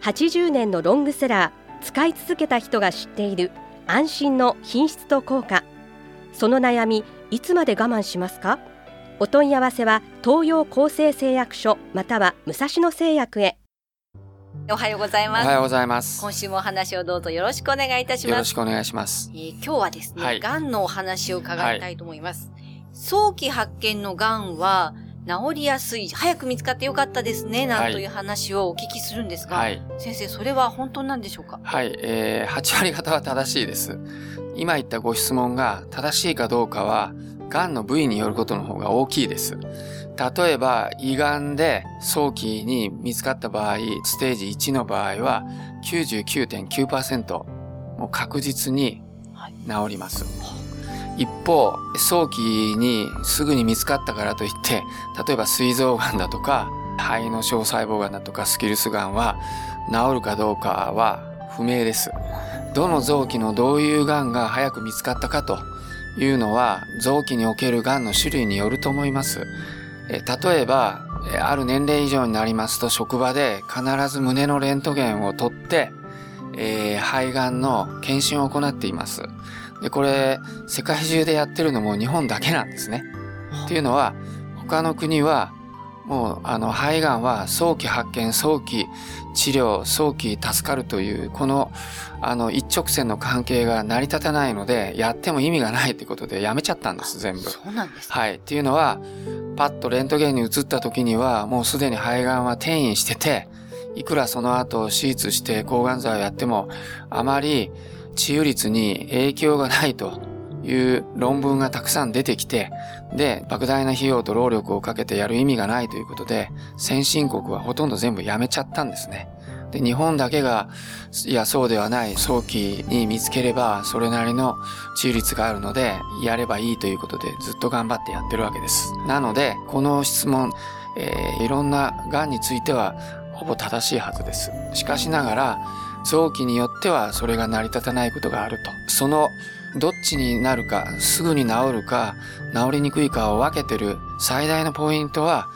80年のロングセラー使い続けた人が知っている安心の品質と効果。その悩みいつまで我慢しますか？お問い合わせは東洋厚生製薬所または武蔵野製薬へ。おはようございます。おはようございます。今週もお話をどうぞよろしくお願いいたします。よろしくお願いします。えー今日はですね、はい。がんのお話を伺いたいと思います、早期発見のがんは治りやすい。早く見つかってよかったですねなんという話をお聞きするんですが、はい。先生それは本当なんでしょうか？はい、えー、8割方は正しいです。今言ったご質問が正しいかどうかはがんの部位によることの方が大きいです。例えば胃がんで早期に見つかった場合ステージ1の場合は99.9%もう確実に治ります、一方早期にすぐに見つかったからといって例えば膵臓がんだとか肺の小細胞がんだとかスキルスがんは治るかどうかは不明です。どの臓器のどういうがんが早く見つかったかというのは臓器におけるがんの種類によると思います。え例えばある年齢以上になりますと職場で必ず胸のレントゲンを取って、えー肺がんの検診を行っています。でこれ世界中でやってるのも日本だけなんですねっていうのは他の国はもうあの肺がんは早期発見早期治療早期助かるというこのあの一直線の関係が成り立たないのでやっても意味がないということでやめちゃったんです全部。そうなんですかはい。っていうのはパッとレントゲンに移った時にはもうすでに肺がんは転移してていくらその後手術して抗がん剤をやってもあまり治癒率に影響がないという論文がたくさん出てきて、で、莫大な費用と労力をかけてやる意味がないということで、先進国はほとんど全部やめちゃったんですね。で、日本だけが、いや、そうではない、早期に見つければ、それなりの治癒率があるので、やればいいということで、ずっと頑張ってやってるわけです。なので、この質問、えーいろんな癌については、ほぼ正しいはずです。しかしながら、臓器によってはそれが成り立たないことがあると。その、どっちになるか、すぐに治るか、治りにくいかを分けてる最大のポイントは、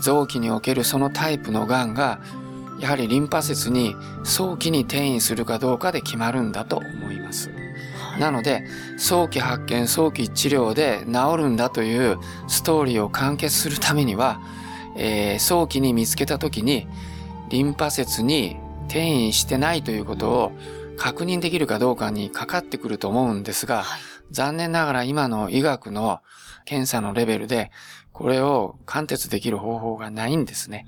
臓器におけるそのタイプの癌が、やはりリンパ節に早期に転移するかどうかで決まるんだと思います。なので、早期発見、早期治療で治るんだというストーリーを完結するためには、えー早期に見つけた時に、リンパ節に転移してないということを確認できるかどうかにかかってくると思うんですが、残念ながら今の医学の検査のレベルで、これを貫徹できる方法がないんですね。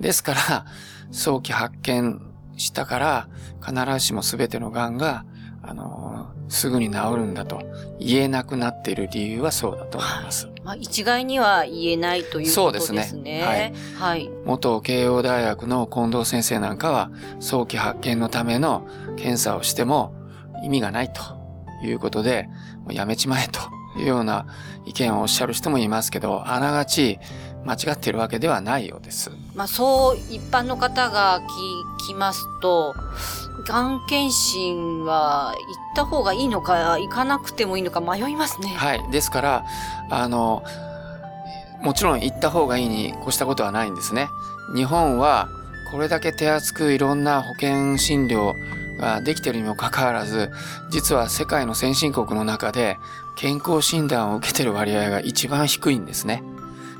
ですから、早期発見したから、必ずしも全ての癌が、あの、すぐに治るんだと言えなくなっている理由はそうだと思います。まあ、一概には言えないというそうことでですすね。ねはい。はい。元慶応大学の近藤先生なんかは、早期発見のための検査をしても意味がないということで、もうやめちまえというような意見をおっしゃる人もいますけど、あながち間違っているわけではないようです。まあ、そう一般の方が聞きますと、がん検診は行った方がいいのか、行かなくてもいいのか迷いますね。はい。ですから、あの、もちろん行った方がいいに越したことはないんですね。日本はこれだけ手厚くいろんな保険診療ができているにもかかわらず、実は世界の先進国の中で健康診断を受けてる割合が一番低いんですね。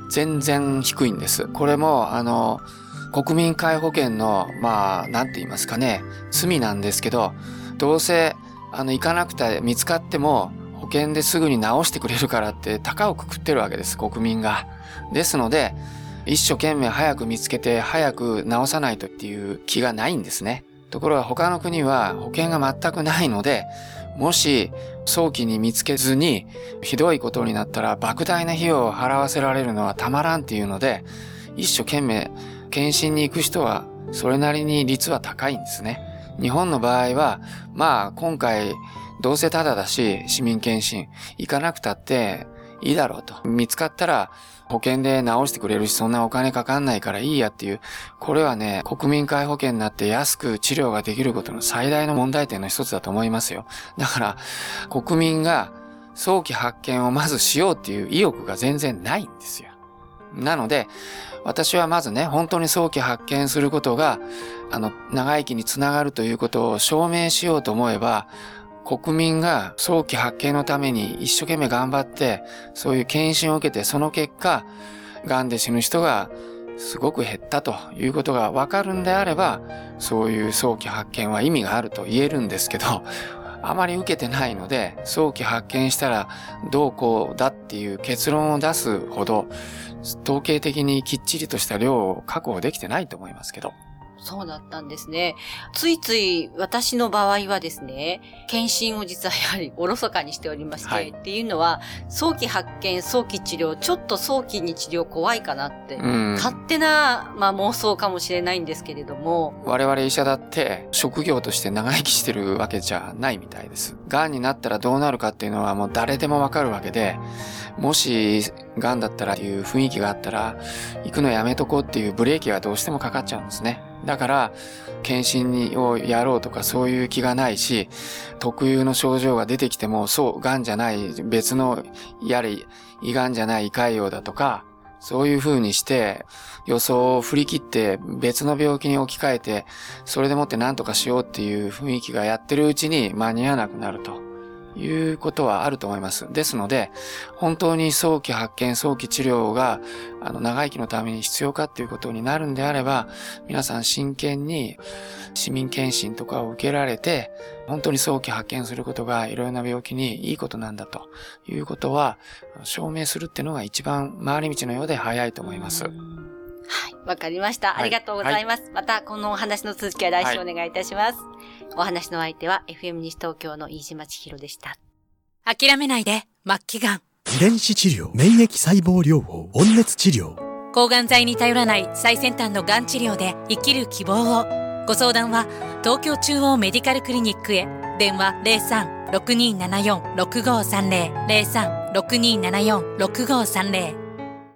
全然低いんです。これも、あの、国民皆保険の、まあ、なんて言いますかね、罪なんですけど、どうせ、あの、行かなくて見つかっても、保険ですぐに治してくれるからって高をくくってるわけです、国民が。ですので、一生懸命早く見つけて早く治さないとっていう気がないんですね。ところが他の国は保険が全くないので、もし早期に見つけずにひどいことになったら莫大な費用を払わせられるのはたまらんっていうので、一生懸命検診に行く人はそれなりに率は高いんですね。日本の場合は、まあ今回どうせタダだし市民検診行かなくたっていいだろうと。見つかったら保険で治してくれるしそんなお金かかんないからいいやっていう、これはね、国民皆保険になって安く治療ができることの最大の問題点の一つだと思いますよ。だから国民が早期発見をまずしようっていう意欲が全然ないんですよ。なので、私はまずね、本当に早期発見することが、あの、長生きにつながるということを証明しようと思えば、国民が早期発見のために一生懸命頑張って、そういう検診を受けて、その結果、癌で死ぬ人がすごく減ったということがわかるんであれば、そういう早期発見は意味があると言えるんですけど、あまり受けてないので、早期発見したらどうこうだっていう結論を出すほど、統計的にきっちりとした量を確保できてないと思いますけど。そうだったんですね。ついつい私の場合はですね、検診を実はやはりおろそかにしておりまして、はい、っていうのは、早期発見、早期治療、ちょっと早期に治療怖いかなって、勝手な、まあ、妄想かもしれないんですけれども。我々医者だって職業として長生きしてるわけじゃないみたいです。癌になったらどうなるかっていうのはもう誰でもわかるわけで、もし癌だったらっていう雰囲気があったら、行くのやめとこうっていうブレーキがどうしてもかかっちゃうんですね。だから、検診をやろうとかそういう気がないし、特有の症状が出てきても、そう、癌じゃない、別の、やれ、胃癌じゃない胃潰瘍だとか、そういう風にして、予想を振り切って別の病気に置き換えて、それでもって何とかしようっていう雰囲気がやってるうちに間に合わなくなると。いうことはあると思います。ですので、本当に早期発見、早期治療が、あの、長生きのために必要かっていうことになるんであれば、皆さん真剣に市民検診とかを受けられて、本当に早期発見することがいろいろな病気にいいことなんだということは、証明するっていうのが一番回り道のようで早いと思います。はい、わかりました。ありがとうございます。はい、また、このお話の続きは来週お願いいたします。はいお話の相手は FM 西東京の飯島千尋でした。諦めないで、末期がん。遺伝子治療、免疫細胞療法、温熱治療。抗がん剤に頼らない最先端のがん治療で生きる希望を。ご相談は東京中央メディカルクリニックへ。電話03-6274-6530。03-6274-6530